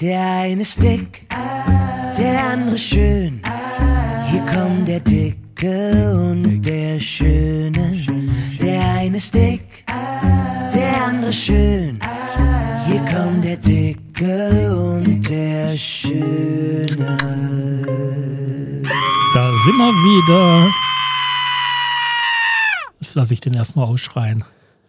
Der eine ist dick, der andere schön. Hier kommt der Dicke und der Schöne. Der eine ist dick, der andere schön. Hier kommt der Dicke und der Schöne. Da sind wir wieder. Das lasse ich den erstmal ausschreien.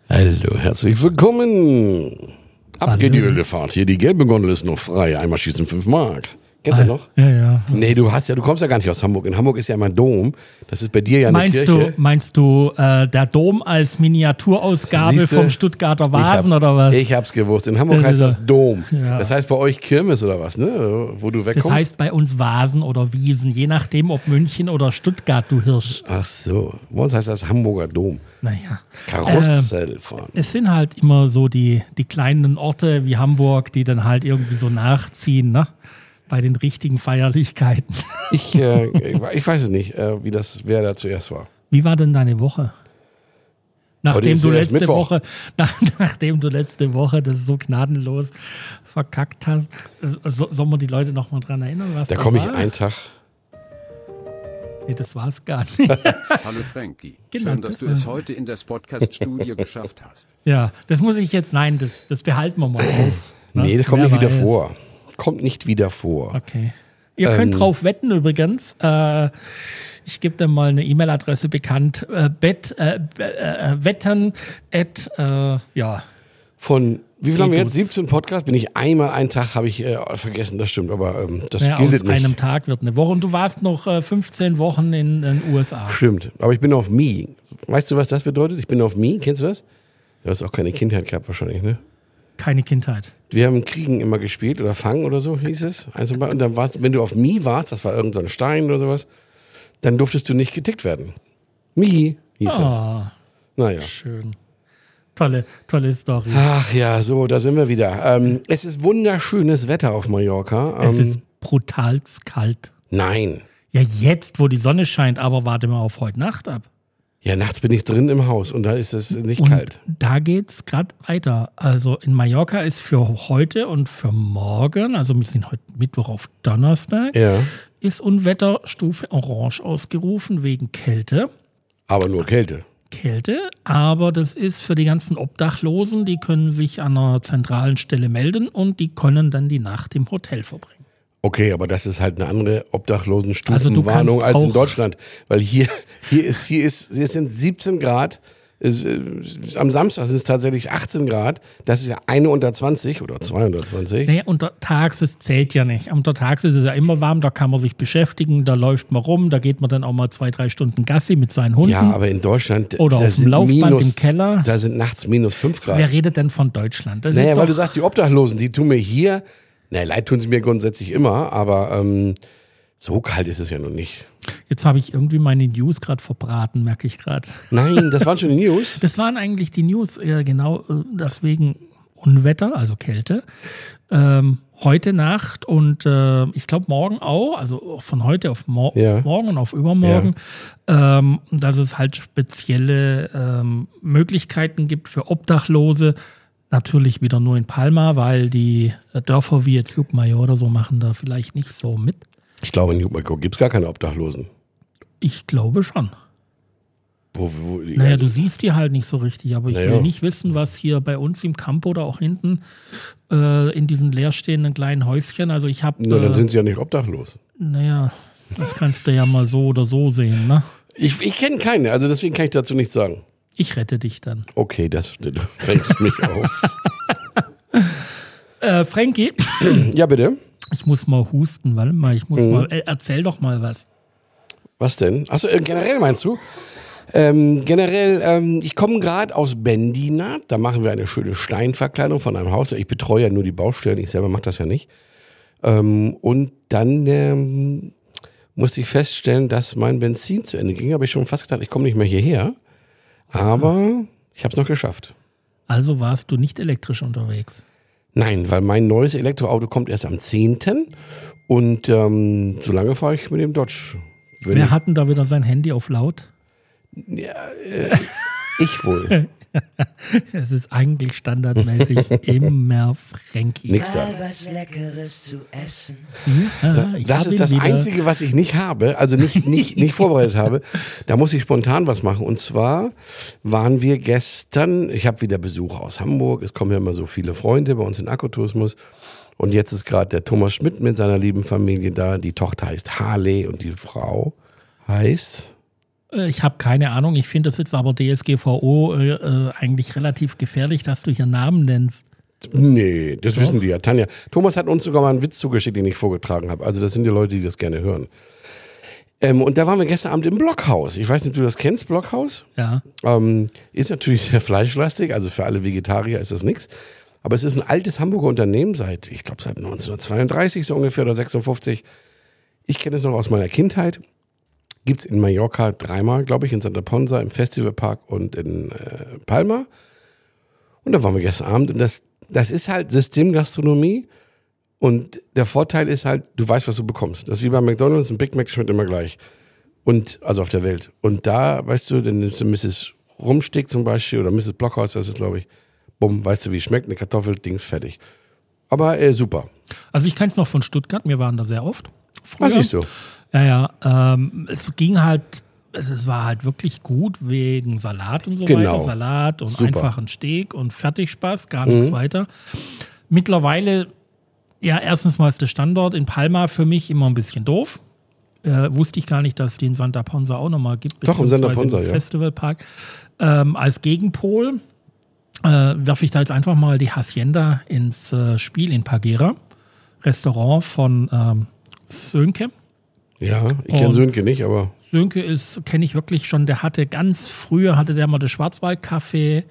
Hallo, herzlich willkommen. Ab geht die. Ölefahrt. Hier, die gelbe Gondel ist noch frei. Einmal schießen 5 Mark. Kennst du noch? Ja, ja. Nee, du hast ja, du kommst ja gar nicht aus Hamburg. In Hamburg ist ja immer Dom. Das ist bei dir ja eine Meinst Kirche. du, meinst du äh, der Dom als Miniaturausgabe Siehste? vom Stuttgarter Vasen oder was? Ich hab's gewusst. In Hamburg Das heißt das Dom. Ja. Das heißt bei euch Kirmes oder was, ne? Wo du das wegkommst. heißt bei uns Vasen oder Wiesen, je nachdem, ob München oder Stuttgart, du Hirsch. Ach so. Bei uns heißt das Hamburger Dom. Naja. Karussell fahren. Es sind halt immer so die, die kleinen Orte wie Hamburg, die dann halt irgendwie so nachziehen, ne? Bei den richtigen Feierlichkeiten. Ich, äh, ich weiß es nicht, äh, wie das, wer da zuerst war. Wie war denn deine Woche? Nachdem du letzte. Woche, nach, nachdem du letzte Woche das so gnadenlos verkackt hast, so, soll man die Leute noch mal dran erinnern, was Da komme ich einen Tag. Nee, das war's gar nicht. Hallo Frankie. Genau, Schön, dass das du es heute in das Podcast-Studio geschafft hast. ja, das muss ich jetzt, nein, das, das behalten wir mal auf. ne? Nee, das kommt Wer nicht wieder weiß. vor. Kommt nicht wieder vor. Okay. Ihr könnt Ähm. drauf wetten übrigens. Äh, ich gebe dir mal eine E-Mail-Adresse bekannt. Äh, bet, äh, b- äh, wetten at, äh, ja, Von, wie viel haben wir jetzt? Dudes. 17 Podcasts? Bin ich einmal einen Tag, habe ich äh, vergessen, das stimmt, aber ähm, das naja, gilt aus nicht. einem Tag wird eine Woche. Und du warst noch äh, 15 Wochen in den USA. Stimmt, aber ich bin auf Me. Weißt du, was das bedeutet? Ich bin auf Me, kennst du das? Du hast auch keine Kindheit gehabt wahrscheinlich, ne? Keine Kindheit. Wir haben Kriegen immer gespielt oder Fangen oder so hieß es. Eins und, dann warst, wenn du auf Me warst, das war irgendein so ein Stein oder sowas, dann durftest du nicht getickt werden. Me hieß es. Ah, Naja. schön. Tolle, tolle Story. Ach ja, so, da sind wir wieder. Ähm, es ist wunderschönes Wetter auf Mallorca. Ähm, Es ist brutal kalt. nein. Ja, jetzt, wo die Sonne scheint, aber warte mal auf heute Nacht ab. Ja, nachts bin ich drin im Haus und da ist es nicht Und kalt. da geht's gerade weiter. Also in Mallorca ist für heute und für morgen, also wir sind heute Mittwoch auf Donnerstag, Ja, ist Unwetterstufe Orange ausgerufen wegen Kälte. aber nur Kälte. Kälte, aber das ist für die ganzen Obdachlosen, die können sich an einer zentralen Stelle melden und die können dann die Nacht im Hotel verbringen. Okay, aber das ist halt eine andere obdachlosen Also als in Deutschland, weil hier hier ist hier ist hier sind 17 Grad. Äh, am Samstag sind es tatsächlich 18 Grad. Das ist ja eine unter 20 oder 220. Naja, untertags, es zählt ja nicht. Untertags ist es ja immer warm, da kann man sich beschäftigen, da läuft man rum, da geht man dann auch mal zwei, drei Stunden Gassi mit seinen Hunden. Ja, aber in Deutschland Oder auf dem Laufband im Keller. Da sind nachts minus 5 Grad. Wer redet denn von Deutschland? Das Naja, weil du sagst, die Obdachlosen, die tun mir hier, naja, leid tun sie mir grundsätzlich immer, aber ähm, so kalt ist es ja noch nicht. jetzt habe ich irgendwie meine News gerade verbraten, merke ich gerade. Nein, das waren schon die News. Das waren eigentlich die News, äh, genau äh, deswegen Unwetter, also Kälte. Ähm, heute Nacht und äh, ich glaube morgen auch, also von heute auf mor Ja. morgen auf übermorgen, ähm, dass es halt spezielle ähm, Möglichkeiten gibt für Obdachlose. Natürlich wieder nur in Palma, weil die Dörfer wie jetzt Lukmayor oder so machen da vielleicht nicht so mit. Ich glaube, in Jupmako gibt es gar keine Obdachlosen. Ich glaube schon. Wo, wo, Naja, du siehst die halt nicht so richtig, aber ich Naja. will nicht wissen, was hier bei uns im Campo oder auch hinten äh, in diesen leerstehenden kleinen Häuschen. Also ich habe, Na, dann äh, sind sie ja nicht obdachlos. naja, das kannst du ja mal so oder so sehen, ne? Ich, ich kenne keine, also deswegen kann ich dazu nichts sagen. Ich rette dich dann. Okay, das du fängst mich auf. Äh, Frankie, Ja, bitte. ich muss mal husten, warte mal, ich muss Mhm. mal, äh, erzähl doch mal was. Was denn? Achso, äh, generell meinst du? Ähm, generell, ähm, ich komme gerade aus Bendina. Da machen wir eine schöne Steinverkleidung von einem Haus. Ich betreue ja nur die Baustellen, ich selber mache das ja nicht. Ähm, und dann ähm, musste ich feststellen, dass mein Benzin zu Ende ging. Habe ich schon fast gedacht, ich komme nicht mehr hierher. Aber ich habe es noch geschafft. Also warst du nicht elektrisch unterwegs. Nein, weil mein neues Elektroauto kommt erst am 10. Und ähm, so lange fahre ich mit dem Dodge. Wenn Wer hat denn da wieder sein Handy auf laut? ich wohl. Es ist eigentlich standardmäßig immer Frankie. Nix da. Was Leckeres zu essen. Ja, ich Das ist das wieder. Einzige, was ich nicht habe, also nicht, nicht, nicht vorbereitet habe. Da muss ich spontan was machen. Und zwar waren wir gestern, ich habe wieder Besuch aus Hamburg. Es kommen ja immer so viele Freunde bei uns in Akkutourismus. Und jetzt ist gerade der Thomas Schmidt mit seiner lieben Familie da. Die Tochter heißt Harley und die Frau heißt. Äh, Ich habe keine Ahnung. Ich finde das jetzt aber DSGVO äh, äh, eigentlich relativ gefährlich, dass du hier Namen nennst. Nee, das wissen die ja. Tanja. Thomas hat uns sogar mal einen Witz zugeschickt, den ich vorgetragen habe. Also das sind die Leute, die das gerne hören. Ähm, und da waren wir gestern Abend im Blockhaus. Ich weiß nicht, ob du das kennst, Blockhaus? Ja. Ähm, ist natürlich sehr fleischlastig, also für alle Vegetarier ist das nichts. Aber es ist ein altes Hamburger Unternehmen seit, ich glaube, seit 1932 so ungefähr oder 56. Ich kenne es noch aus meiner Kindheit. Gibt's in Mallorca dreimal, glaube ich, in Santa Ponsa, im Festivalpark und in äh, Palma. Und da waren wir gestern Abend und das, das ist halt Systemgastronomie. Und der Vorteil ist halt, du weißt, was du bekommst. Das ist wie bei McDonalds, ein Big Mac schmeckt immer gleich. Und, also auf der Welt. Und da, weißt du, dann nimmst du Mrs. Rumstick zum Beispiel oder Mrs. Blockhaus, das ist, glaube ich, bumm, weißt du, wie es schmeckt, eine Kartoffel, Dings, fertig. Aber äh, super. Also ich kenne es noch von Stuttgart. Wir waren da sehr oft. Früher. Was siehst du? Ja, ja. Ähm, es ging halt, es, es war halt wirklich gut wegen Salat und so Genau. weiter. Salat und Super. einfach ein Steak und Fertigspaß, gar nichts weiter. Mittlerweile, ja, erstens mal ist der Standort in Palma für mich immer ein bisschen doof. Äh, wusste ich gar nicht, dass es die in Santa Ponsa auch nochmal gibt. Doch, im Santa Ponsa, ja. Festivalpark. Ähm, als Gegenpol äh, werfe ich da jetzt einfach mal die Hacienda ins äh, Spiel in Pagera. Restaurant von ähm, Sönke. Ja, ich kenne Sönke nicht, aber Sönke ist, kenne ich wirklich schon, der hatte ganz früher, hatte der mal das Schwarzwaldcafé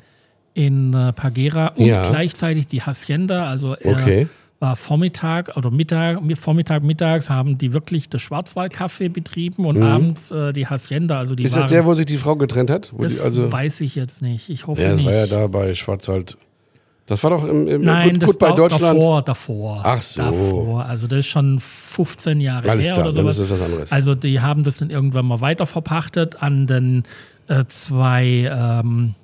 in äh, Pagera und Ja. gleichzeitig die Hacienda, also er Okay. war Vormittag oder Mittag, Vormittag, mittags haben die wirklich das Schwarzwaldcafé betrieben und abends äh, die Hacienda, also die Mhm. ist waren, das der, wo sich die Frau getrennt hat? Das die, also, weiß ich jetzt nicht, ich hoffe ja, das nicht. war ja da bei Schwarzwald. Das war doch im, im Nein, gut, das gut bei war Deutschland. davor, davor. Ach so. Davor. Also das ist schon 15 Jahre Alles her klar, oder dann sowas. ist das was anderes. Also die haben das dann irgendwann mal weiter verpachtet an den äh, zwei ähm,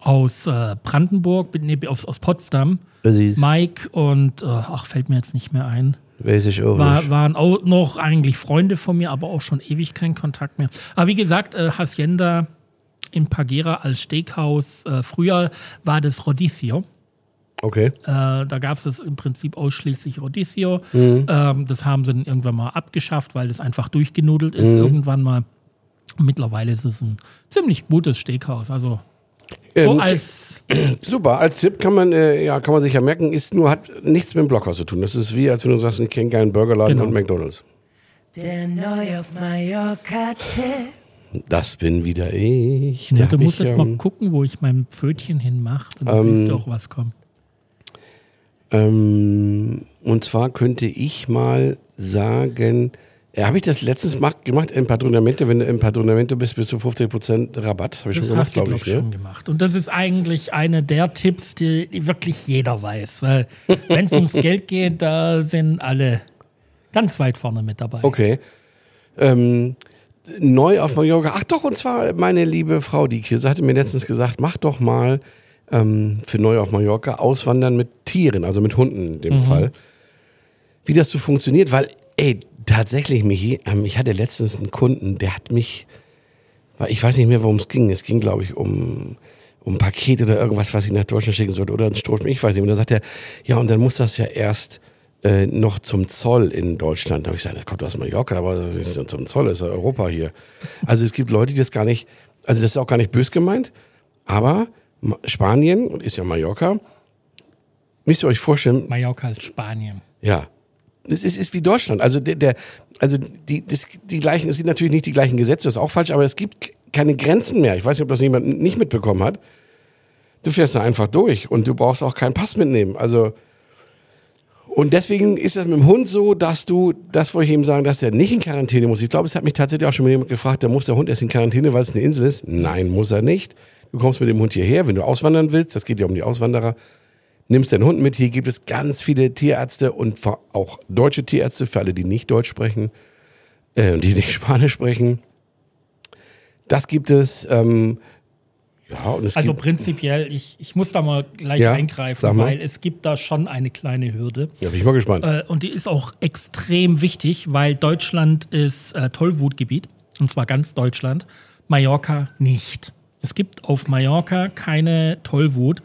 aus äh, Brandenburg, nee, aus, aus Potsdam. Mike und, äh, ach, fällt mir jetzt nicht mehr ein. Weiß ich auch War, nicht. waren auch noch eigentlich Freunde von mir, aber auch schon ewig kein Kontakt mehr. Aber wie gesagt, äh, Hacienda in Pagera als Steakhouse. Äh, früher war das Rodicio. Okay. Äh, da gab es das im Prinzip ausschließlich Rodicio. Mhm. Ähm, das haben sie dann irgendwann mal abgeschafft, weil das einfach durchgenudelt ist. Mhm. Irgendwann mal. Mittlerweile ist es ein ziemlich gutes Steakhouse. Also so Ähm, als Super, als Tipp kann man, äh, ja, kann man sich ja merken, ist nur, hat nichts mit dem Blockhaus zu tun. Das ist wie, als wenn du sagst, ich kenne geilen Burgerladen Genau. und McDonalds. Der neu auf Mallorca. Das bin wieder ich. ja, du musst ich, jetzt mal gucken, wo ich mein Pfötchen hinmache. Und dann Ähm, siehst du auch, was kommt. Ähm, und zwar könnte ich mal sagen, äh, habe ich das letztens mach- gemacht im Padronamento, wenn du im Padronamento bist, bist du 50% Rabatt. Das habe ich Das schon gemacht, glaube ich. ich, Ne? schon gemacht. Und das ist eigentlich eine der Tipps, die, die wirklich jeder weiß. Weil wenn es ums Geld geht, da sind alle ganz weit vorne mit dabei. Okay. Ähm, neu auf Mallorca. Ach doch, und zwar meine liebe Frau Diekirse hatte mir letztens gesagt, mach doch mal ähm, für neu auf Mallorca Auswandern mit Tieren, also mit Hunden in dem Fall. Wie das so funktioniert, weil, ey, tatsächlich, Michi, ähm, ich hatte letztens einen Kunden, der hat mich, weil ich weiß nicht mehr, worum es ging. Es ging, glaube ich, um, um ein Paket oder irgendwas, was ich nach Deutschland schicken sollte oder ein Stroh, ich weiß nicht. Und da sagt er, ja, und dann muss das ja erst äh, noch zum Zoll in Deutschland. Da habe ich gesagt, das kommt aus Mallorca, aber zum Zoll, ist ja Europa hier. Also es gibt Leute, die das gar nicht, also das ist auch gar nicht bös gemeint, aber Spanien ist ja Mallorca. Müsst ihr euch vorstellen, Mallorca ist Spanien. ja. Es ist, ist wie Deutschland. Also der, der also die, das, die gleichen, es sind natürlich nicht die gleichen Gesetze, das ist auch falsch, aber es gibt keine Grenzen mehr. Ich weiß nicht, ob das jemand nicht mitbekommen hat. Du fährst da einfach durch und du brauchst auch keinen Pass mitnehmen. Also und deswegen ist es mit dem Hund so, dass du, das wollte ich eben sagen, dass der nicht in Quarantäne muss. Ich glaube, es hat mich tatsächlich auch schon jemand gefragt, da muss der Hund erst in Quarantäne, weil es eine Insel ist. Nein, muss er nicht. Du kommst mit dem Hund hierher, wenn du auswandern willst, das geht ja um die Auswanderer, nimmst den Hund mit. Hier gibt es ganz viele Tierärzte und auch deutsche Tierärzte für alle, die nicht Deutsch sprechen, äh, die nicht Spanisch sprechen. Das gibt es. Ähm, Ja, und es Also prinzipiell, ich, ich muss da mal gleich Ja, eingreifen, mal. weil es gibt da schon eine kleine Hürde. ja, bin ich mal gespannt. Äh, und die ist auch extrem wichtig, weil Deutschland ist äh, Tollwutgebiet, und zwar ganz Deutschland, Mallorca nicht. Es gibt auf Mallorca keine Tollwut.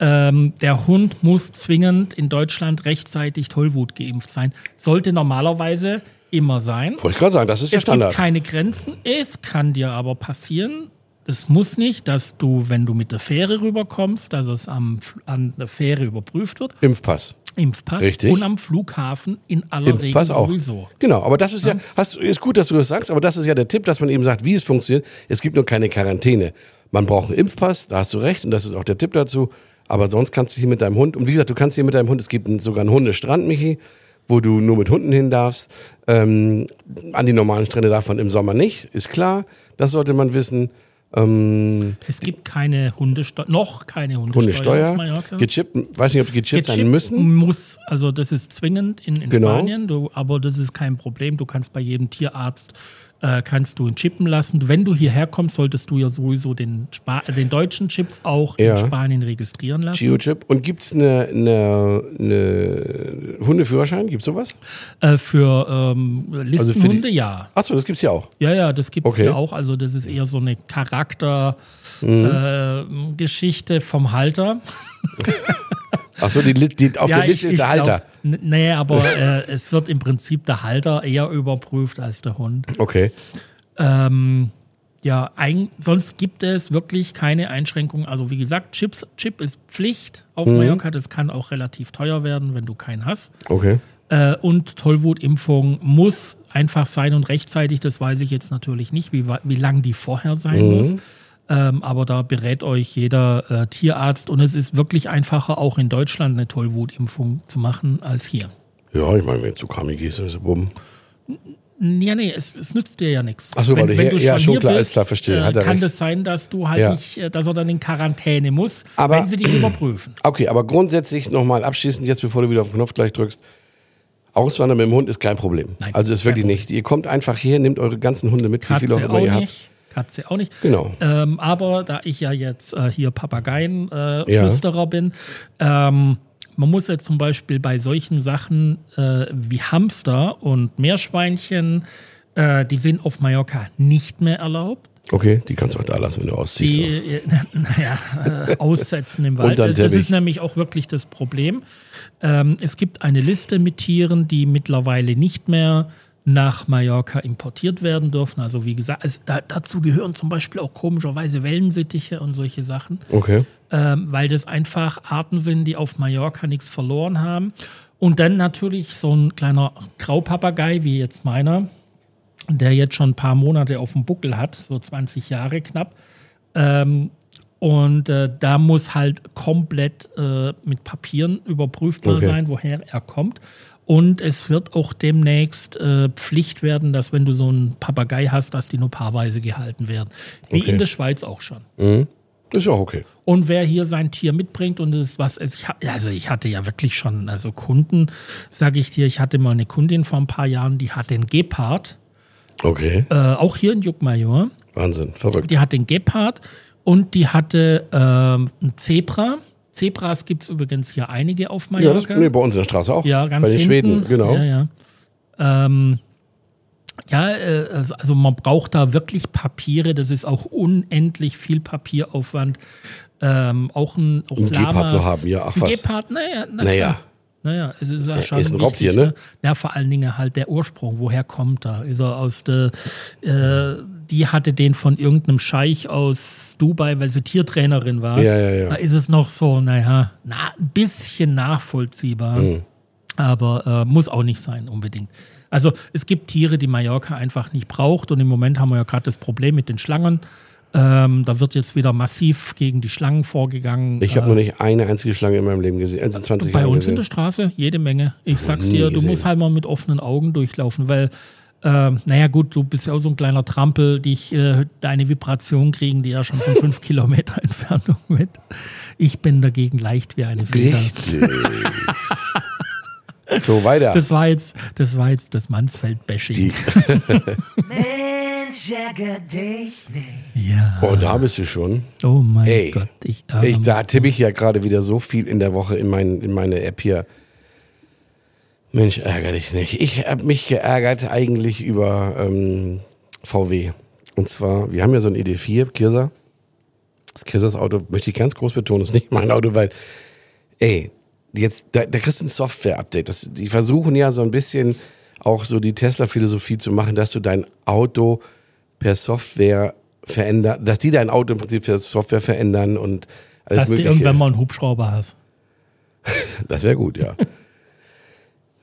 Ähm, der Hund muss zwingend in Deutschland rechtzeitig Tollwut geimpft sein. Sollte normalerweise immer sein. Wollte ich gerade sagen, das ist der Es gibt Standard. keine Grenzen. Es kann dir aber passieren. Es muss nicht, dass du, wenn du mit der Fähre rüberkommst, dass es am, an der Fähre überprüft wird. Impfpass. Impfpass. Richtig. Und am Flughafen in aller Impfpass Regel auch. sowieso. Genau, aber das ist ja, hast, ist gut, dass du das sagst, aber das ist ja der Tipp, dass man eben sagt, wie es funktioniert. Es gibt nur keine Quarantäne. Man braucht einen Impfpass, da hast du recht, und das ist auch der Tipp dazu. Aber sonst kannst du hier mit deinem Hund, und wie gesagt, du kannst hier mit deinem Hund, es gibt sogar einen Hundestrand, Michi, wo du nur mit Hunden hin darfst. Ähm, an die normalen Strände darf man im Sommer nicht, ist klar. Das sollte man wissen. Ähm, Es gibt keine Hundesteuer, noch keine Hundesteuer, Hundesteuer, gechippt, weiß nicht, ob die gechippt, sein Gechippt müssen. muss, also das ist zwingend in, in Genau. Spanien, du, aber das ist kein Problem. Du kannst bei jedem Tierarzt äh, kannst du ihn chippen lassen. Wenn du hierher kommst, solltest du ja sowieso den, Spa den deutschen Chips auch Ja. in Spanien registrieren lassen. Geochip. Und gibt's eine, eine, eine Hundeführerschein? Gibt's sowas? Äh, für ähm, Also für die- Listenhunde ja. Achso, das gibt's ja auch. Ja, ja, das gibt es Okay. ja auch. Also das ist eher so eine Charaktergeschichte Mhm. äh, vom Halter. Achso, die, die, auf ja, der Liste ich- ist der glaub- Halter. N- Nee, aber äh, es wird im Prinzip der Halter eher überprüft als der Hund. Okay. Ähm, ja, ein, sonst gibt es wirklich keine Einschränkungen. Also wie gesagt, Chips, Chip ist Pflicht auf Mhm. Mallorca. Das kann auch relativ teuer werden, wenn du keinen hast. Okay. Äh, und Tollwutimpfung muss einfach sein und rechtzeitig. Das weiß ich jetzt natürlich nicht, wie, wie lang die vorher sein Mhm. muss. Ähm, aber da berät euch jeder äh, Tierarzt und es ist wirklich einfacher, auch in Deutschland eine Tollwutimpfung zu machen als hier. Ja, ich meine, wenn du zu Kami gehst, ist es bumm. Ja, nee, es, es nützt dir ja nichts. Ach so, weil du hier- ja, schon klar, ist klar, verstehe, Äh, hat er kann recht. das sein, dass du halt Ja. nicht, äh, dass er dann in Quarantäne muss, Aber- wenn sie dich überprüfen. Okay, aber grundsätzlich nochmal abschließend, jetzt bevor du wieder auf den Knopf gleich drückst. Auswandern mit dem Hund ist kein Problem. Nein, also ist wirklich nicht. Ihr kommt einfach hier, nehmt eure ganzen Hunde mit, wie viele auch Katze immer ihr habt. nicht. Katze auch nicht. Genau. Ähm, aber da ich ja jetzt äh, hier Papageien-Flüsterer äh, Ja. Bin, ähm, man muss jetzt zum Beispiel bei solchen Sachen äh, wie Hamster und Meerschweinchen, äh, die sind auf Mallorca nicht mehr erlaubt. Okay, die kannst du auch da lassen, wenn du ausziehst. Die, äh, naja, äh, aussetzen im Wald. Das, ist nämlich auch wirklich das Problem. Ähm, es gibt eine Liste mit Tieren, die mittlerweile nicht mehr nach Mallorca importiert werden dürfen. Also wie gesagt, es, da, dazu gehören zum Beispiel auch komischerweise Wellensittiche und solche Sachen, Okay. ähm, weil das einfach Arten sind, die auf Mallorca nichts verloren haben. Und dann natürlich so ein kleiner Graupapagei wie jetzt meiner, der jetzt schon ein paar Monate auf dem Buckel hat, so 20 Jahre knapp. Ähm, und äh, da muss halt komplett äh, mit Papieren überprüfbar Okay. sein, woher er kommt. Und es wird auch demnächst äh, Pflicht werden, dass wenn du so einen Papagei hast, dass die nur paarweise gehalten werden. Wie Okay. in der Schweiz auch schon. Ist ja auch okay. Und wer hier sein Tier mitbringt und es was es, ich, also ich hatte ja wirklich schon also Kunden, sage ich dir, ich hatte mal eine Kundin vor ein paar Jahren, die hat den Gepard, Okay. äh, auch hier in Juckmajor, Wahnsinn. Verrückt. die hat den Gepard und die hatte ähm, ein Zebra. Zebras gibt es übrigens hier einige auf Ja, das, Mallorca. nee, bei uns in der Straße auch. Ja, ganz Bei den hinten. Schweden, genau. Ja, ja. Ähm, ja, äh, also also man braucht da wirklich Papiere. Das ist auch unendlich viel Papieraufwand. Ähm, auch ein, auch Um Ein Gepard Lamas. zu haben, ja, ach was. Gepard, naja, na Naja. Naja, es ist ja schon ist ein Raubtier, wichtig, ne? Ja, vor allen Dingen halt der Ursprung. Woher kommt er? Ist er aus der, äh, die hatte den von irgendeinem Scheich aus Dubai, weil sie Tiertrainerin war. Ja, ja, ja. Da ist es noch so, naja, na, ein bisschen nachvollziehbar. Hm. Aber äh, muss auch nicht sein, unbedingt. Also es gibt Tiere, die Mallorca einfach nicht braucht. Und im Moment haben wir ja gerade das Problem mit den Schlangen. Ähm, da wird jetzt wieder massiv gegen die Schlangen vorgegangen. Ich habe noch nicht eine einzige Schlange in meinem Leben gesehen. Also 20 Bei Jahre uns in der gesehen. Straße jede Menge. Ich sag's dir, du gesehen. musst halt mal mit offenen Augen durchlaufen, weil, ähm, naja, gut, du bist ja auch so ein kleiner Trampel, dich äh, deine Vibration kriegen, die ja schon von fünf Kilometer Entfernung mit. Ich bin dagegen leicht wie eine Feder. Richtig. so, weiter. Das war jetzt das, war jetzt das Mansfeld-Bashing. Die- Mensch, dich nicht. Ja. Oh, da bist du schon. Oh mein Ey, Gott. Ich, Ich, da tippe ich ja gerade wieder so viel in der Woche in, mein, in meine App hier. Mensch, ärgere dich nicht. Ich habe mich geärgert eigentlich über ähm, VW. Und zwar, wir haben ja so ein ED4, Kirsa. Das Kirsas Auto möchte ich ganz groß betonen, ist nicht mein Auto, weil, ey, jetzt, da, da kriegst du ein Software-Update. Die versuchen ja so ein bisschen auch so die Tesla-Philosophie zu machen, dass du dein Auto per Software verändern, dass die dein Auto im Prinzip per Software verändern und alles Dass du mögliche. irgendwann mal einen Hubschrauber hast. Das wäre gut, ja.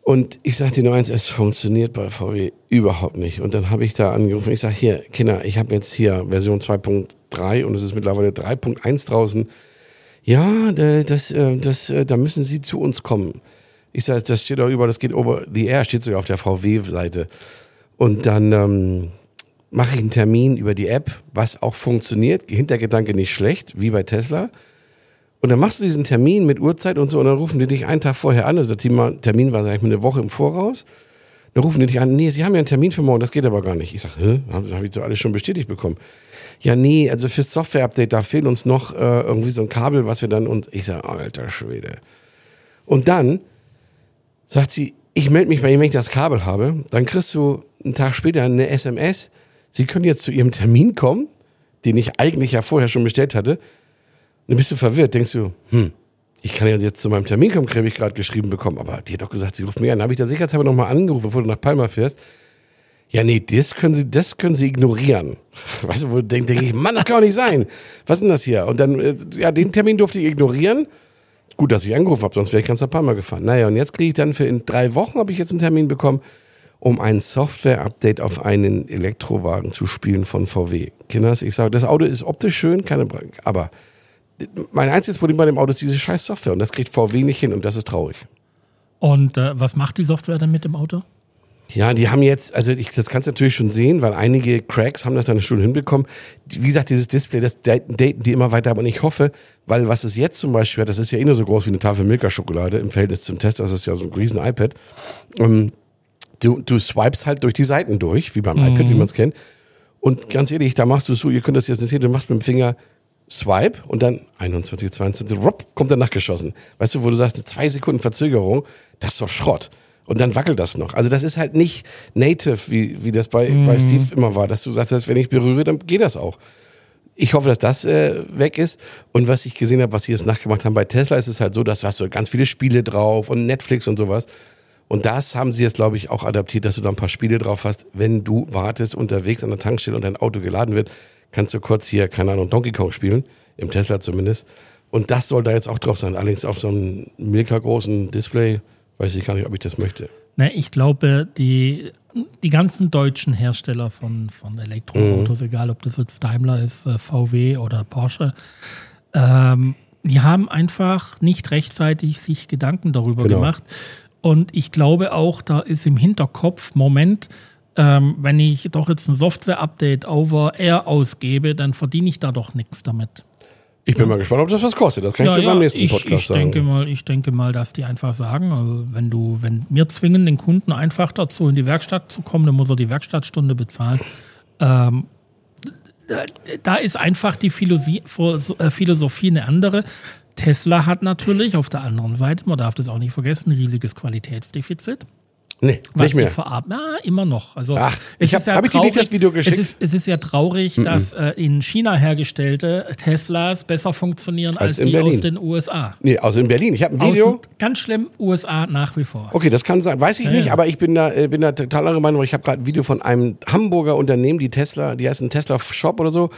Und ich sag dir nur eins, es funktioniert bei VW überhaupt nicht. Und dann habe ich da angerufen. Ich sage, hier, Kinder, ich habe jetzt hier Version 2.3 und es ist mittlerweile 3.1 draußen. Ja, da- das, äh, das, äh, da müssen Sie zu uns kommen. Ich sage, das steht auch über, das geht over the air, steht sogar auf der VW-Seite. Und dann ähm, mache ich einen Termin über die App, was auch funktioniert. Hintergedanke nicht schlecht, wie bei Tesla. Und dann machst du diesen Termin mit Uhrzeit und so und dann rufen die dich einen Tag vorher an. Also der Termin war, sag ich mal, eine Woche im Voraus. Dann rufen die dich an, nee, sie haben ja einen Termin für morgen, das geht aber gar nicht. Ich sag, hä? Habe hab ich doch alles schon bestätigt bekommen. Ja, nee, also fürs Software-Update, da fehlt uns noch äh, irgendwie so ein Kabel, was wir dann und ich sag, alter Schwede. Und dann sagt sie, ich melde mich bei Ihnen, wenn ich das Kabel habe. Dann kriegst du einen Tag später eine SMS. Sie können jetzt zu Ihrem Termin kommen, den ich eigentlich ja vorher schon bestellt hatte. Dann bist du verwirrt, denkst du, hm, ich kann ja jetzt zu meinem Termin kommen, habe ich gerade geschrieben bekommen, aber die hat doch gesagt, sie ruft mich an. Habe ich da sicherheitshalber nochmal angerufen, bevor du nach Palma fährst. Ja, nee, das können sie, das können sie ignorieren. Weißt du, wo denke denk ich, Mann, das kann doch nicht sein. Was ist denn das hier? Und dann, äh, ja, den Termin durfte ich ignorieren. Gut, dass ich angerufen habe, sonst wäre ich ganz nach Palma gefahren. Naja, und jetzt kriege ich dann für in drei Wochen habe ich jetzt einen Termin bekommen, um ein Software-Update auf einen Elektrowagen zu spielen von VW. Kinders, ich sage, das Auto ist optisch schön, keine aber mein einziges Problem bei dem Auto ist diese scheiß Software und das kriegt VW nicht hin und das ist traurig. Und äh, was macht die Software dann mit dem Auto? Ja, die haben jetzt, also ich, das kannst du natürlich schon sehen, weil einige Cracks haben das dann schon hinbekommen. Wie gesagt, dieses Display, das daten die immer weiter ab und ich hoffe, weil was es jetzt zum Beispiel hat, das ist ja eh nur so groß wie eine Tafel Milka-Schokolade im Verhältnis zum Test, das ist ja so ein riesen iPad. Ähm, du, du swipest halt durch die Seiten durch, wie beim iPad, wie man es kennt. Und ganz ehrlich, da machst du so, ihr könnt das jetzt nicht sehen, du machst mit dem Finger Swipe und dann 21, 22, rupp, kommt er nachgeschossen. Weißt du, wo du sagst, zwei Sekunden Verzögerung, das ist doch Schrott. Und dann wackelt das noch. Also das ist halt nicht native, wie, wie das bei, bei Steve immer war, dass du sagst, wenn ich berühre, dann geht das auch. Ich hoffe, dass das äh, weg ist. Und was ich gesehen habe, was sie jetzt nachgemacht haben bei Tesla, ist es halt so, dass du hast so ganz viele Spiele drauf und Netflix und sowas. Und das haben sie jetzt, glaube ich, auch adaptiert, dass du da ein paar Spiele drauf hast. Wenn du wartest unterwegs an der Tankstelle und dein Auto geladen wird, kannst du kurz hier, keine Ahnung, Donkey Kong spielen. Im Tesla zumindest. Und das soll da jetzt auch drauf sein. Allerdings auf so einem Milka-großen Display. Weiß ich gar nicht, ob ich das möchte. Ne, ich glaube, die, die ganzen deutschen Hersteller von, von Elektroautos, Mhm. egal ob das jetzt Daimler ist, äh, VW oder Porsche, ähm, die haben einfach nicht rechtzeitig sich Gedanken darüber Genau. gemacht. Und ich glaube auch, da ist im Hinterkopf, Moment, ähm, wenn ich doch jetzt ein Software-Update over Air ausgebe, dann verdiene ich da doch nichts damit. Ich bin mal gespannt, ob das was kostet. Das kann ich dir beim nächsten ich, Podcast ich sagen. denke mal, ich denke mal, dass die einfach sagen, also wenn du, wenn wir zwingen den Kunden einfach dazu, in die Werkstatt zu kommen, dann muss er die Werkstattstunde bezahlen. Ähm, da, da ist einfach die Philosophie, äh, Philosophie eine andere. Tesla hat natürlich auf der anderen Seite, man darf das auch nicht vergessen, ein riesiges Qualitätsdefizit. Nee, Was nicht mehr. Verarbeiten. Ja, immer noch. Also Ach, ich hab- ist ja hab ich dir nicht das Video geschickt? Es ist, es ist ja traurig, dass äh, in China hergestellte Teslas besser funktionieren als, Als die Berlin. aus den USA. Nee, also in Berlin. Ich habe ein Video. Außen, ganz schlimm, USA nach wie vor. Okay, das kann sein. Weiß ich Ja, nicht, ja. aber ich bin da, äh, bin da total anderer Meinung. Ich habe gerade ein Video von einem Hamburger Unternehmen, die Tesla, die heißt ein Tesla Shop oder so.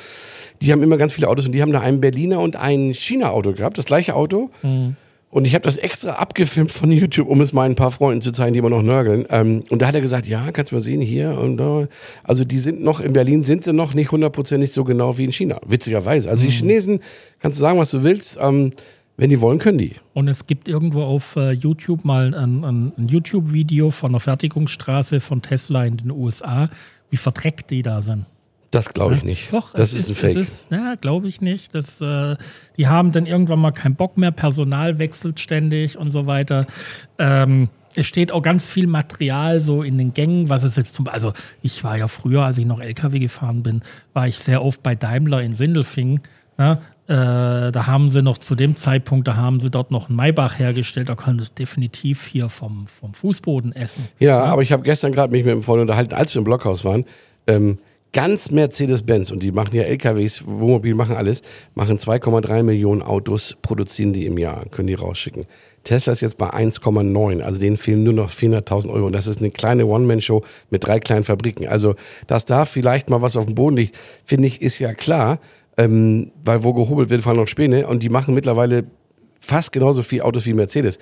Die haben immer ganz viele Autos und die haben da einen Berliner und ein China-Auto gehabt, das gleiche Auto. Mhm. Und ich habe das extra abgefilmt von YouTube, um es ein paar Freunden zu zeigen, die immer noch nörgeln. Ähm, und da hat er gesagt, ja, kannst du mal sehen, hier und da. Also die sind noch, in Berlin sind sie noch nicht hundertprozentig so genau wie in China. Witzigerweise. Also die Mhm. Chinesen, kannst du sagen, was du willst, ähm, wenn die wollen, können die. Und es gibt irgendwo auf äh, YouTube mal ein, ein, ein YouTube-Video von der Fertigungsstraße von Tesla in den USA, wie verdreckt die da sind. Das glaube ich nicht. Doch, das es ist ein Fake. Es ist, ja, glaube ich nicht. Das, äh, die haben dann irgendwann mal keinen Bock mehr, Personal wechselt ständig und so weiter. Ähm, es steht auch ganz viel Material so in den Gängen, was es jetzt zum also ich war ja früher, als ich noch LKW gefahren bin, war ich sehr oft bei Daimler in Sindelfingen. Ne? Äh, da haben sie noch zu dem Zeitpunkt, da haben sie dort noch einen Maybach hergestellt, da können es definitiv hier vom, vom Fußboden essen. Ja, aber ich habe gestern gerade mich mit einem Freund unterhalten, als wir im Blockhaus waren. Ähm, ganz Mercedes-Benz und die machen ja LKWs, Wohnmobil machen alles, machen 2,3 Millionen Autos, produzieren die im Jahr, können die rausschicken. Tesla ist jetzt bei 1,9, also denen fehlen nur noch 400.000 Euro und das ist eine kleine One-Man-Show mit drei kleinen Fabriken. Also, dass da vielleicht mal was auf dem Boden liegt, finde ich, ist ja klar, ähm, weil wo gehobelt wird, fahren noch Späne und die machen mittlerweile fast genauso viel Autos wie Mercedes.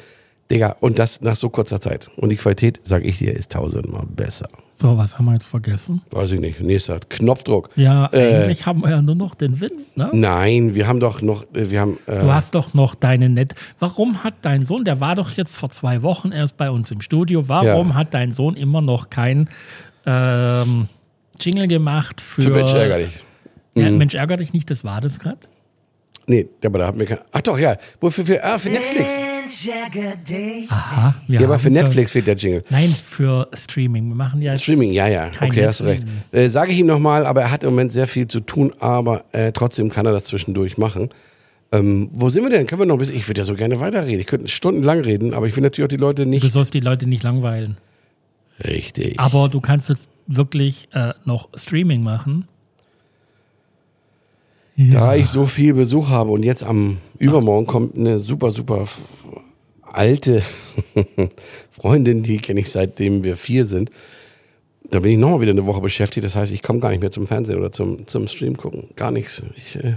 Digga, und das nach so kurzer Zeit. Und die Qualität, sag ich dir, ist tausendmal besser. So, was haben wir jetzt vergessen? Weiß ich nicht. Nächster Knopfdruck. Ja, Äh, eigentlich haben wir ja nur noch den Witz, ne? Nein, wir haben doch noch, äh, wir haben, äh, Du hast doch noch deine Net. Warum hat dein Sohn, der war doch jetzt vor zwei Wochen erst bei uns im Studio, warum Ja. hat dein Sohn immer noch kein ähm, Jingle gemacht für. für Mensch ärgerlich. Ja, Mhm. Mensch ärger dich nicht, das war das gerade? Nee, aber da hat mir kein, ach doch, ja, wofür, für, ah, für Netflix. Aha. wir Ja, aber für Netflix fehlt der Jingle. Nein, für Streaming. Wir machen ja jetzt Streaming, ja, ja, okay, hast du recht. Äh, Sage ich ihm nochmal, aber er hat im Moment sehr viel zu tun, aber äh, trotzdem kann er das zwischendurch machen. Ähm, wo sind wir denn? Können wir noch ein bisschen, ich würde ja so gerne weiterreden. Ich könnte stundenlang reden, aber ich will natürlich auch die Leute Du nicht. sollst die Leute nicht langweilen. Richtig. Aber du kannst jetzt wirklich äh, noch Streaming machen. Da ich so viel Besuch habe und jetzt am Übermorgen kommt eine super, super alte Freundin, die kenne ich seitdem wir vier sind. Da bin ich nochmal wieder eine Woche beschäftigt. Das heißt, ich komme gar nicht mehr zum Fernsehen oder zum, zum Stream gucken. Gar nichts. Ich, äh,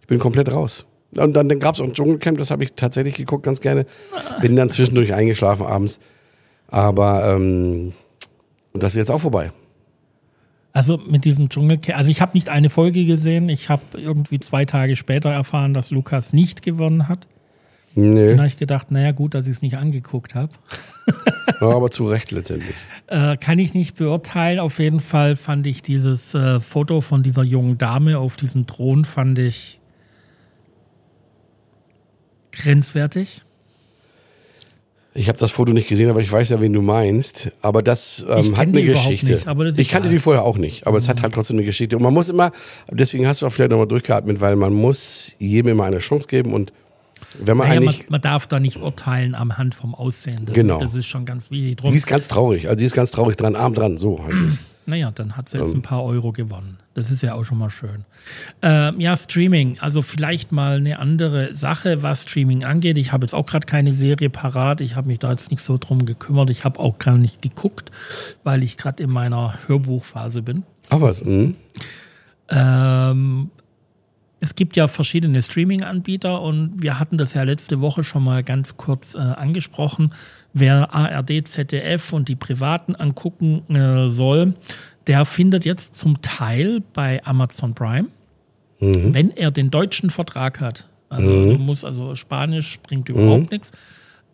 ich bin komplett raus. Und dann, dann gab es auch ein Dschungelcamp, das habe ich tatsächlich geguckt, ganz gerne. Bin dann zwischendurch eingeschlafen abends. Aber ähm, das ist jetzt auch vorbei. Also mit diesem Dschungelcamp, also ich habe nicht eine Folge gesehen. Ich habe irgendwie zwei Tage später erfahren, dass Lukas nicht gewonnen hat. Dann Nee, habe ich gedacht, naja, gut, dass ich es nicht angeguckt habe. ja, aber zu Recht letztendlich. Äh, kann ich nicht beurteilen. Auf jeden Fall fand ich dieses äh, Foto von dieser jungen Dame auf diesem Thron, fand ich grenzwertig. Ich habe das Foto nicht gesehen, aber ich weiß ja, wen du meinst. Aber das ähm, hat eine die Geschichte. nicht, ist ich kannte die vorher auch nicht, aber es hat halt trotzdem eine Geschichte. Und man muss immer, deswegen hast du auch vielleicht nochmal durchgeatmet, weil man muss jedem immer eine Chance geben und wenn man Naja, man, eigentlich, man darf da nicht urteilen am Hand vom Aussehen. Das, Genau. das ist schon ganz wichtig. die Drum, ist ganz traurig, also die ist ganz traurig dran, arm dran, so heißt es. Naja, dann hat sie jetzt ein paar Euro gewonnen. Das ist ja auch schon mal schön. Ähm, ja, Streaming. Also vielleicht mal eine andere Sache, was Streaming angeht. Ich habe jetzt auch gerade keine Serie parat. Ich habe mich da jetzt nicht so drum gekümmert. Ich habe auch gar nicht geguckt, weil ich gerade in meiner Hörbuchphase bin. Aber was, mhm. Ähm, es gibt ja verschiedene Streaming-Anbieter und wir hatten das ja letzte Woche schon mal ganz kurz äh, angesprochen. Wer ARD, ZDF und die Privaten angucken äh, soll, der findet jetzt zum Teil bei Amazon Prime, wenn er den deutschen Vertrag hat. Also du musst also Spanisch bringt überhaupt nichts.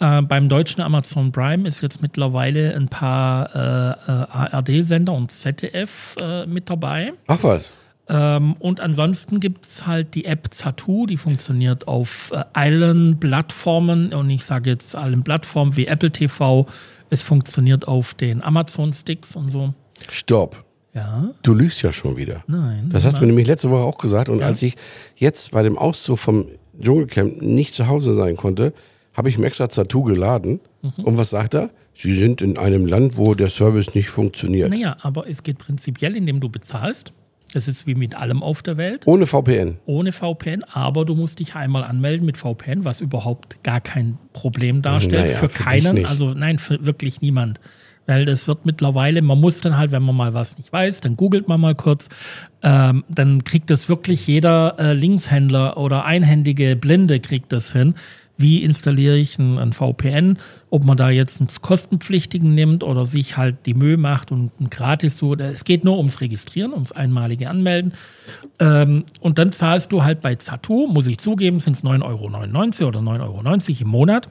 Äh, beim deutschen Amazon Prime ist jetzt mittlerweile ein paar äh, äh, ARD-Sender und ZDF äh, mit dabei. ach was. Ähm, und ansonsten gibt es halt die App Zatu, die funktioniert auf äh, allen Plattformen und ich sage jetzt allen Plattformen wie Apple TV. Es funktioniert auf den Amazon-Sticks und so. Stopp. Ja, Du lügst ja schon wieder. nein. Das hast du mir nämlich letzte Woche auch gesagt. Und als ich jetzt bei dem Auszug vom Dschungelcamp nicht zu Hause sein konnte, habe ich ihm extra Tattoo geladen. Mhm. Und was sagt er? Sie sind in einem Land, wo der Service nicht funktioniert. Naja, aber es geht prinzipiell, indem du bezahlst. Das ist wie mit allem auf der Welt. Ohne VPN. ohne VPN, aber du musst dich einmal anmelden mit VPN, was überhaupt gar kein Problem darstellt. Naja, für für keinen, also nein, für wirklich niemand. Weil das wird mittlerweile, man muss dann halt, wenn man mal was nicht weiß, dann googelt man mal kurz, ähm, dann kriegt das wirklich jeder äh, Linkshändler oder einhändige Blinde kriegt das hin. Wie installiere ich ein, ein VPN? Ob man da jetzt einen kostenpflichtigen nimmt oder sich halt die Mühe macht und ein gratis so. Es geht nur ums Registrieren, ums einmalige Anmelden. Ähm, und dann zahlst du halt bei Zatu, muss ich zugeben, sind es 9,99 Euro oder 9,90 Euro im Monat.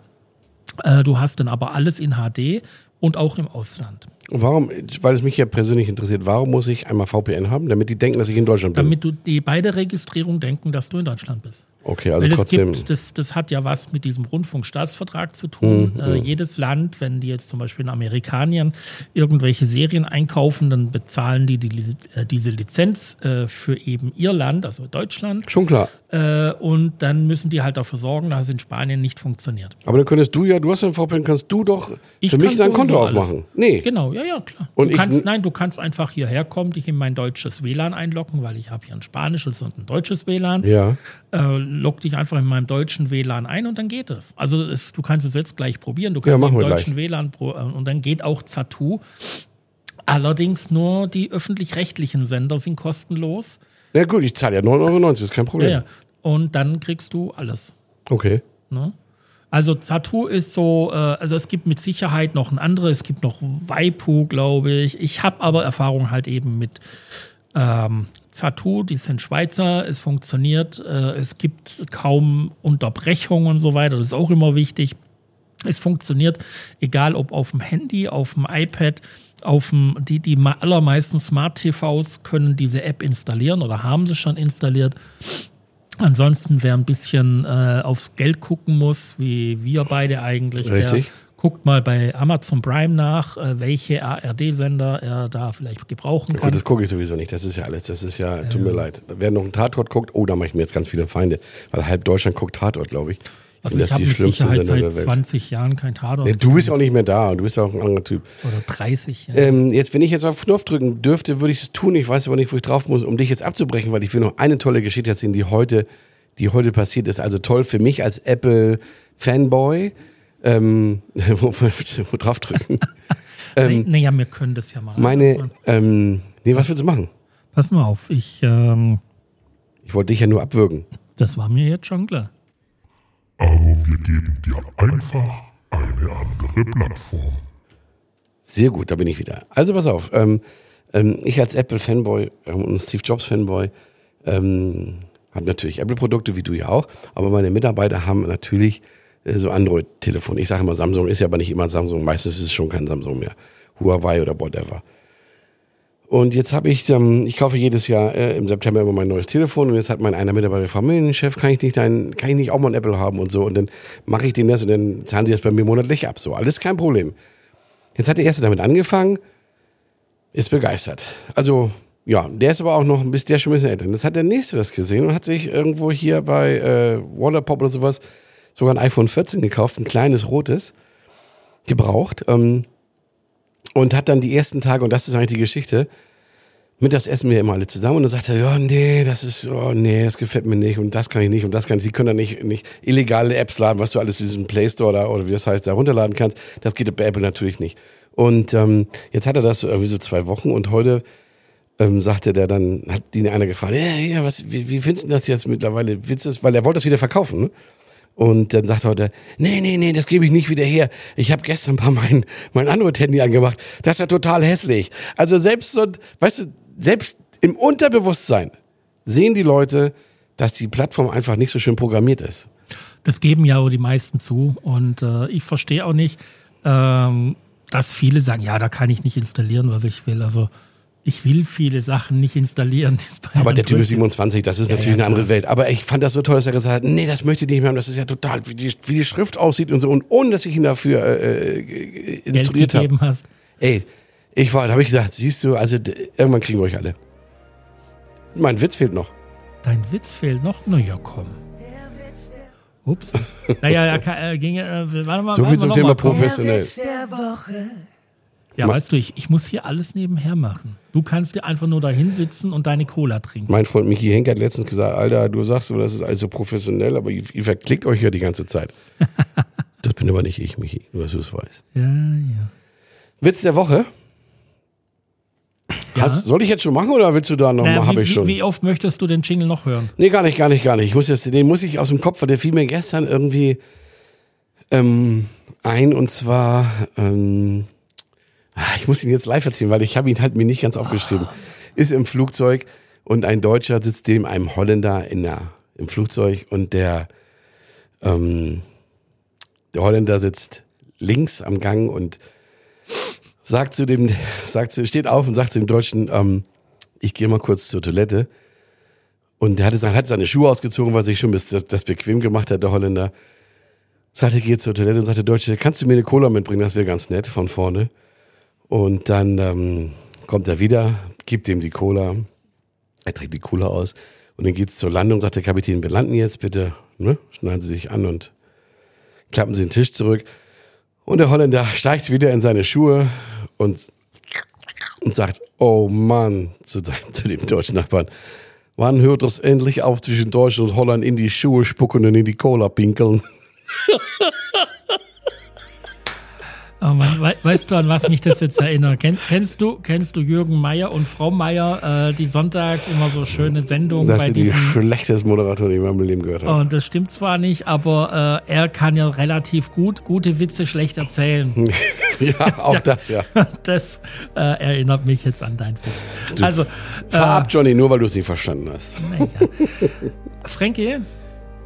Äh, du hast dann aber alles in HD und auch im Ausland. Und warum, weil es mich ja persönlich interessiert, warum muss ich einmal VPN haben? Damit die denken, dass ich in Deutschland bin. Damit du die beide Registrierung denken, dass du in Deutschland bist. Okay, also Weil das, trotzdem. gibt, das, das hat ja was mit diesem Rundfunkstaatsvertrag zu tun. Mhm, Äh, jedes Land, wenn die jetzt zum Beispiel in Amerikanien irgendwelche Serien einkaufen, dann bezahlen die, die Li- äh, diese Lizenz äh, für eben ihr Land, also Deutschland. Schon klar. Äh, und dann müssen die halt dafür sorgen, dass es in Spanien nicht funktioniert. Aber dann könntest du ja, du hast ja ein VPN, kannst du doch Ich für mich dein Konto alles. aufmachen. Nee. Genau, ja, ja, klar. Und du kannst, nein, du kannst einfach hierher kommen, dich in mein deutsches WLAN einloggen, weil ich habe hier ein spanisches und ein deutsches WLAN. Ja. Äh, log dich einfach in meinem deutschen WLAN ein und dann geht es. Also es, du kannst es jetzt gleich probieren. Du Ja, kannst machen im wir deutschen WLAN pro, äh, und dann geht auch Zatu. Allerdings nur die öffentlich-rechtlichen Sender sind kostenlos. Ja gut, ich zahle ja 9,90 Euro, ist kein Ja, Problem. ja. Und dann kriegst du alles. Okay. Ne? Also Zatu ist so, äh, also es gibt mit Sicherheit noch ein anderes, es gibt noch Waipu, glaube ich. Ich habe aber Erfahrung halt eben mit ähm, Zatu, die sind Schweizer, es funktioniert, äh, es gibt kaum Unterbrechungen und so weiter, das ist auch immer wichtig. Es funktioniert, egal ob auf dem Handy, auf dem iPad, auf dem, die, die allermeisten Smart TVs können diese App installieren oder haben sie schon installiert. Ansonsten, wer ein bisschen äh, aufs Geld gucken muss, wie wir beide eigentlich, Richtig. der guckt mal bei Amazon Prime nach, äh, welche ARD-Sender er da vielleicht gebrauchen kann. Gut, das gucke ich sowieso nicht. Das ist ja alles. Das ist ja, tut mir leid. Wer noch einen Tatort guckt, oh, da mache ich mir jetzt ganz viele Feinde. Weil halb Deutschland guckt Tatort, glaube ich. Also ich habe mit Sicherheit seit 20 Jahren kein Tatort Nee, du bist ja auch nicht mehr da und du bist ja auch ein anderer Typ. oder 30. Ja. Ähm, jetzt, wenn ich jetzt auf Knopf drücken dürfte, würde ich es tun. Ich weiß aber nicht, wo ich drauf muss, um dich jetzt abzubrechen, weil ich will noch eine tolle Geschichte erzählen, die heute, die heute passiert ist. Also toll für mich als Apple-Fanboy. Ähm, wo, wo drauf drücken? ähm, naja, wir können das ja mal. Meine, ähm, nee, was willst du machen? Pass mal auf, ich, ähm, Ich wollte dich ja nur abwürgen. das war mir jetzt schon klar. Aber wir geben dir einfach eine andere Plattform. Sehr gut, da bin ich wieder. Also pass auf, ähm, ähm, ich als Apple-Fanboy ähm, und Steve Jobs-Fanboy ähm, habe natürlich Apple-Produkte, wie du ja auch, aber meine Mitarbeiter haben natürlich äh, so Android-Telefon. Ich sage immer Samsung, ist ja aber nicht immer Samsung, meistens ist es schon kein Samsung mehr. Huawei oder whatever. Und jetzt habe ich, ähm, ich kaufe jedes Jahr äh, im September immer mein neues Telefon und jetzt hat mein einer Mitarbeiter gefragt, Chef, kann ich nicht dein, kann ich nicht auch mal ein Apple haben und so und dann mache ich den das und dann zahlen die das bei mir monatlich ab. So, alles kein Problem. Jetzt hat der erste damit angefangen, ist begeistert. Also, ja, der ist aber auch noch ein bisschen, der schon ein bisschen älter. Und Jetzt hat der nächste das gesehen und hat sich irgendwo hier bei äh, Wallapop oder sowas sogar ein iPhone 14 gekauft, ein kleines rotes, gebraucht. Ähm, und hat dann die ersten Tage, und das ist eigentlich die Geschichte, mittags essen wir immer alle zusammen und dann sagt er, ja, nee, das ist, oh, nee, das gefällt mir nicht und das kann ich nicht und das kann ich. Sie können da nicht, nicht illegale Apps laden, was du alles in diesem Play Store da, oder wie das heißt, da runterladen kannst. Das geht bei Apple natürlich nicht. Und ähm, jetzt hat er das irgendwie so zwei Wochen und heute ähm, sagte der dann, hat ihn einer gefragt, ja, ja, was, wie, wie findest du das jetzt mittlerweile? Du das, weil er wollte das wieder verkaufen, ne? Und dann sagt heute, nee, nee, nee, das gebe ich nicht wieder her. Ich habe gestern mal mein, mein Android-Handy angemacht. Das ist ja total hässlich. Also selbst so, weißt du, selbst im Unterbewusstsein sehen die Leute, dass die Plattform einfach nicht so schön programmiert ist. Das geben ja auch die meisten zu. Und äh, ich verstehe auch nicht, ähm, dass viele sagen, ja, da kann ich nicht installieren, was ich will. Also ich will viele Sachen nicht installieren. Aber der Typ ist drücken. 27, das ist Ja, natürlich ja, eine andere. Welt. Aber ich fand das so toll, dass er gesagt hat, nee, das möchte ich nicht mehr haben. Das ist ja total, wie die, wie die Schrift aussieht und so. Und ohne, dass ich ihn dafür äh, äh, Geld instruiert habe. gegeben hast. Ey, ich war, da habe ich gesagt, siehst du, also irgendwann kriegen wir euch alle. Mein Witz fehlt noch. Dein Witz fehlt noch? Na ja, komm. Ups. Naja, er kann, äh, ging, äh, warte mal. So viel zum Thema professionell. Ja, Ma- weißt du, ich, ich muss hier alles nebenher machen. Du kannst dir einfach nur da hinsitzen und deine Cola trinken. Mein Freund Michi Henk hat letztens gesagt, Alter, du sagst so, das ist alles so professionell, aber ihr, ihr verklickt euch ja die ganze Zeit. das bin aber nicht ich, Michi, nur dass du es weißt. Ja, ja. Witz der Woche? ja. Hast, soll ich jetzt schon machen oder willst du da noch Naja? Habe wie, ich schon. Wie, wie oft möchtest du den Jingle noch hören? Nee, gar nicht, gar nicht, gar nicht. Ich muss jetzt, den muss ich aus dem Kopf, weil der fiel mir gestern irgendwie ähm, ein und zwar, ähm, ich muss ihn jetzt live erzählen, weil ich habe ihn halt mir nicht ganz aufgeschrieben. Ist im Flugzeug und ein Deutscher sitzt neben einem Holländer in der, im Flugzeug und der, ähm, der Holländer sitzt links am Gang und sagt zu dem, sagt zu, steht auf und sagt zu dem Deutschen, ähm, ich gehe mal kurz zur Toilette. Und der hatte, sein- hat seine Schuhe ausgezogen, weil sich schon das, das bequem gemacht hat, der Holländer. Sagte, geht zur Toilette und sagte, Deutsche, kannst du mir eine Cola mitbringen? Das wäre ganz nett von vorne. Und dann ähm, kommt er wieder, gibt ihm die Cola. Er trägt die Cola aus. Und dann geht's zur Landung, sagt der Kapitän, wir landen jetzt bitte. Ne? Schneiden Sie sich an und klappen Sie den Tisch zurück. Und der Holländer steigt wieder in seine Schuhe und, und sagt, oh Mann, zu, seinem, zu dem deutschen Nachbarn, wann hört es endlich auf zwischen Deutschland und Holland in die Schuhe spucken und in die Cola pinkeln? Oh Mann, wei- weißt du, an was mich das jetzt erinnert? Kennst, kennst, du, kennst du Jürgen Meier und Frau Meier, äh, die sonntags immer so schöne Sendungen Das bei sind die schlechtesten Moderatoren, die ich in meinem Leben gehört habe. Und das stimmt zwar nicht, aber äh, er kann ja relativ gut gute Witze schlecht erzählen. Ja, auch das, ja. Das äh, erinnert mich jetzt an dein Witz. Also, Fahr äh, ab, Johnny, nur weil du es nicht verstanden hast. naja. Frankie,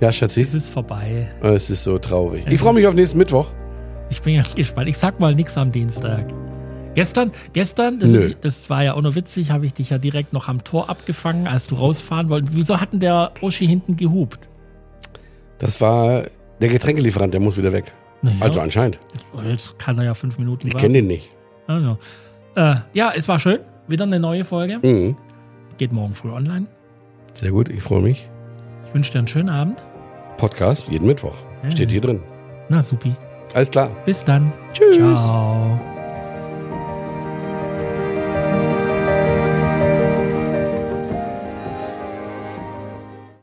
Ja, Schatzi, es ist vorbei. es ist so traurig. Ich freue mich auf nächsten Mittwoch. Ich bin ja gespannt. Ich sag mal nichts am Dienstag. Gestern, gestern, das, ist, das war ja auch noch witzig, habe ich dich ja direkt noch am Tor abgefangen, als du rausfahren wolltest. Wieso hatten der Oschi hinten gehupt? Das war der Getränkelieferant, der muss wieder weg. Naja, Also anscheinend. jetzt kann er ja fünf Minuten Ich kenne den nicht. Also, äh, ja, es war schön. Wieder eine neue Folge. Mhm. Geht morgen früh online. Sehr gut, ich freue mich. Ich wünsche dir einen schönen Abend. Podcast jeden Mittwoch. Ja. Steht hier drin. Na, supi. Alles klar. Bis dann. Tschüss. Ciao.